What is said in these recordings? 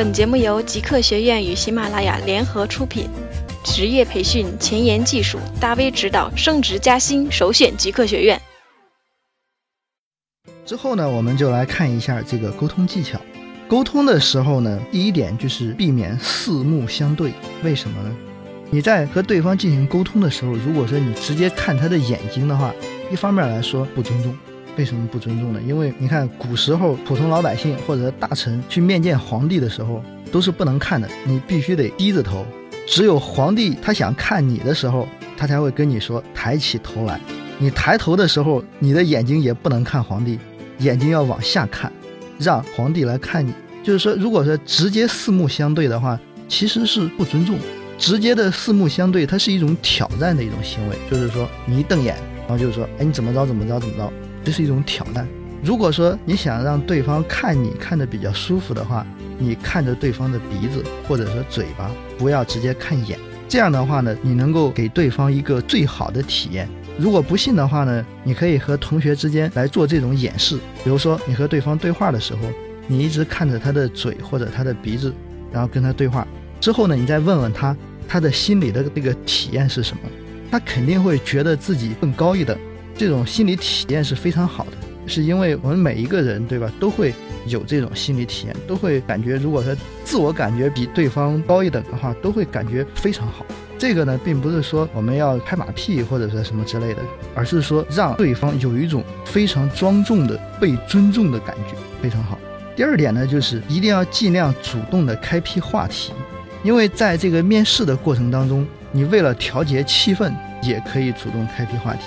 本节目由极客学院与喜马拉雅联合出品，职业培训、前沿技术、大 V 指导、升职加薪，首选极客学院。之后呢，我们就来看一下这个沟通技巧。沟通的时候呢，第一点就是避免四目相对。为什么呢？你在和对方进行沟通的时候，如果说你直接看他的眼睛的话，一方面来说不尊重。为什么不尊重呢？因为你看古时候普通老百姓或者大臣去面见皇帝的时候，都是不能看的，你必须得低着头。只有皇帝他想看你的时候，他才会跟你说抬起头来。你抬头的时候，你的眼睛也不能看皇帝，眼睛要往下看，让皇帝来看你。就是说，如果说直接四目相对的话，其实是不尊重。直接的四目相对，它是一种挑战的一种行为，就是说你一瞪眼，然后就是说，哎，你怎么着怎么着怎么着。这是一种挑战。如果说你想让对方看你看的比较舒服的话，你看着对方的鼻子或者说嘴巴，不要直接看眼。这样的话呢，你能够给对方一个最好的体验。如果不信的话呢，你可以和同学之间来做这种演示。比如说，你和对方对话的时候，你一直看着他的嘴或者他的鼻子，然后跟他对话。之后呢，你再问问他，他的心里的这个体验是什么？他肯定会觉得自己更高一等。这种心理体验是非常好的，是因为我们每一个人，对吧，都会有这种心理体验，都会感觉，如果说自我感觉比对方高一等的话，都会感觉非常好。这个呢，并不是说我们要拍马屁或者说什么之类的，而是说让对方有一种非常庄重的被尊重的感觉，非常好。第二点呢，就是一定要尽量主动的开辟话题，因为在这个面试的过程当中，你为了调节气氛，也可以主动开辟话题。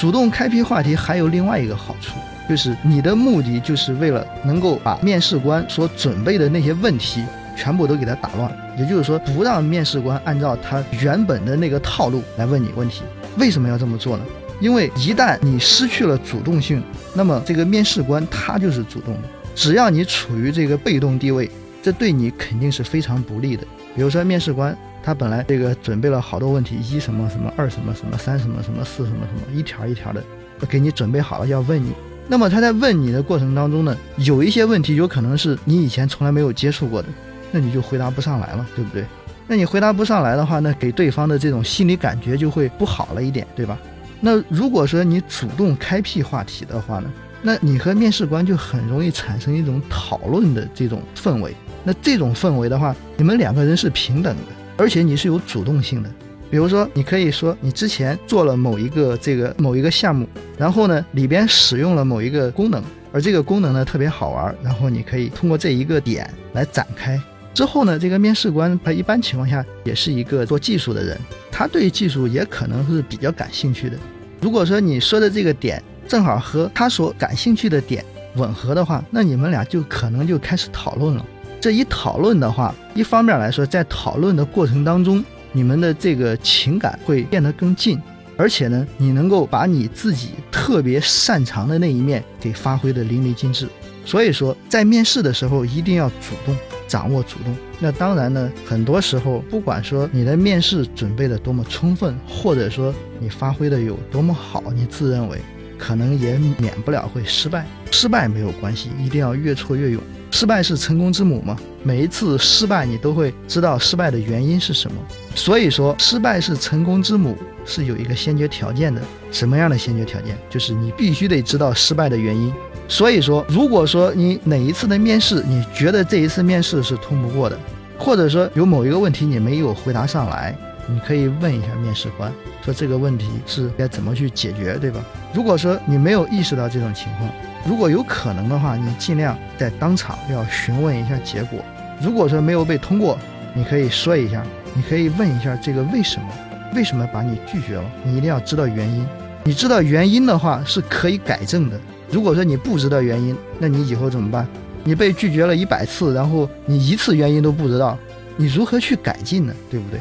主动开辟话题还有另外一个好处，就是你的目的就是为了能够把面试官所准备的那些问题全部都给他打乱，也就是说不让面试官按照他原本的那个套路来问你问题。为什么要这么做呢？因为一旦你失去了主动性，那么这个面试官他就是主动的。只要你处于这个被动地位，这对你肯定是非常不利的。比如说面试官。他本来这个准备了好多问题，一什么什么，二什么什么，三什么什么，四什么什么，一条一条的给你准备好了要问你。那么他在问你的过程当中呢，有一些问题有可能是你以前从来没有接触过的，那你就回答不上来了，对不对？那你回答不上来的话，那给对方的这种心理感觉就会不好了一点，对吧？那如果说你主动开辟话题的话呢，那你和面试官就很容易产生一种讨论的这种氛围。那这种氛围的话，你们两个人是平等的。而且你是有主动性的，比如说，你可以说你之前做了某一个这个某一个项目，然后呢里边使用了某一个功能，而这个功能呢特别好玩，然后你可以通过这一个点来展开。之后呢，这个面试官他一般情况下也是一个做技术的人，他对技术也可能是比较感兴趣的。如果说你说的这个点正好和他所感兴趣的点吻合的话，那你们俩就可能就开始讨论了。这一讨论的话，一方面来说，在讨论的过程当中，你们的这个情感会变得更近，而且呢，你能够把你自己特别擅长的那一面给发挥的淋漓尽致。所以说，在面试的时候一定要主动，掌握主动。那当然呢，很多时候，不管说你的面试准备的多么充分，或者说你发挥的有多么好，你自认为，可能也免不了会失败。失败没有关系，一定要越挫越勇。失败是成功之母吗？每一次失败，你都会知道失败的原因是什么。所以说，失败是成功之母是有一个先决条件的。什么样的先决条件？就是你必须得知道失败的原因。所以说，如果说你哪一次的面试，你觉得这一次面试是通不过的，或者说有某一个问题你没有回答上来，你可以问一下面试官，说这个问题是该怎么去解决，对吧？如果说你没有意识到这种情况，如果有可能的话，你尽量在当场要询问一下结果。如果说没有被通过，你可以说一下，你可以问一下这个为什么，为什么把你拒绝了？你一定要知道原因。你知道原因的话是可以改正的。如果说你不知道原因，那你以后怎么办？你被拒绝了一百次，然后你一次原因都不知道，你如何去改进呢？对不对？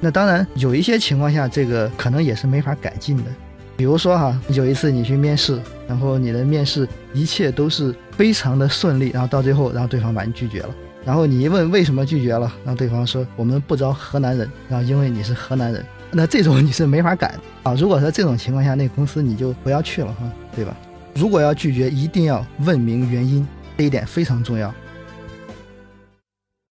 那当然有一些情况下，这个可能也是没法改进的。比如说哈，有一次你去面试，然后你的面试一切都是非常的顺利，然后到最后，然后对方把你拒绝了，然后你一问为什么拒绝了，然后对方说我们不招河南人，然后因为你是河南人，那这种你是没法改啊。如果说这种情况下，那公司你就不要去了哈，对吧？如果要拒绝，一定要问明原因，这一点非常重要。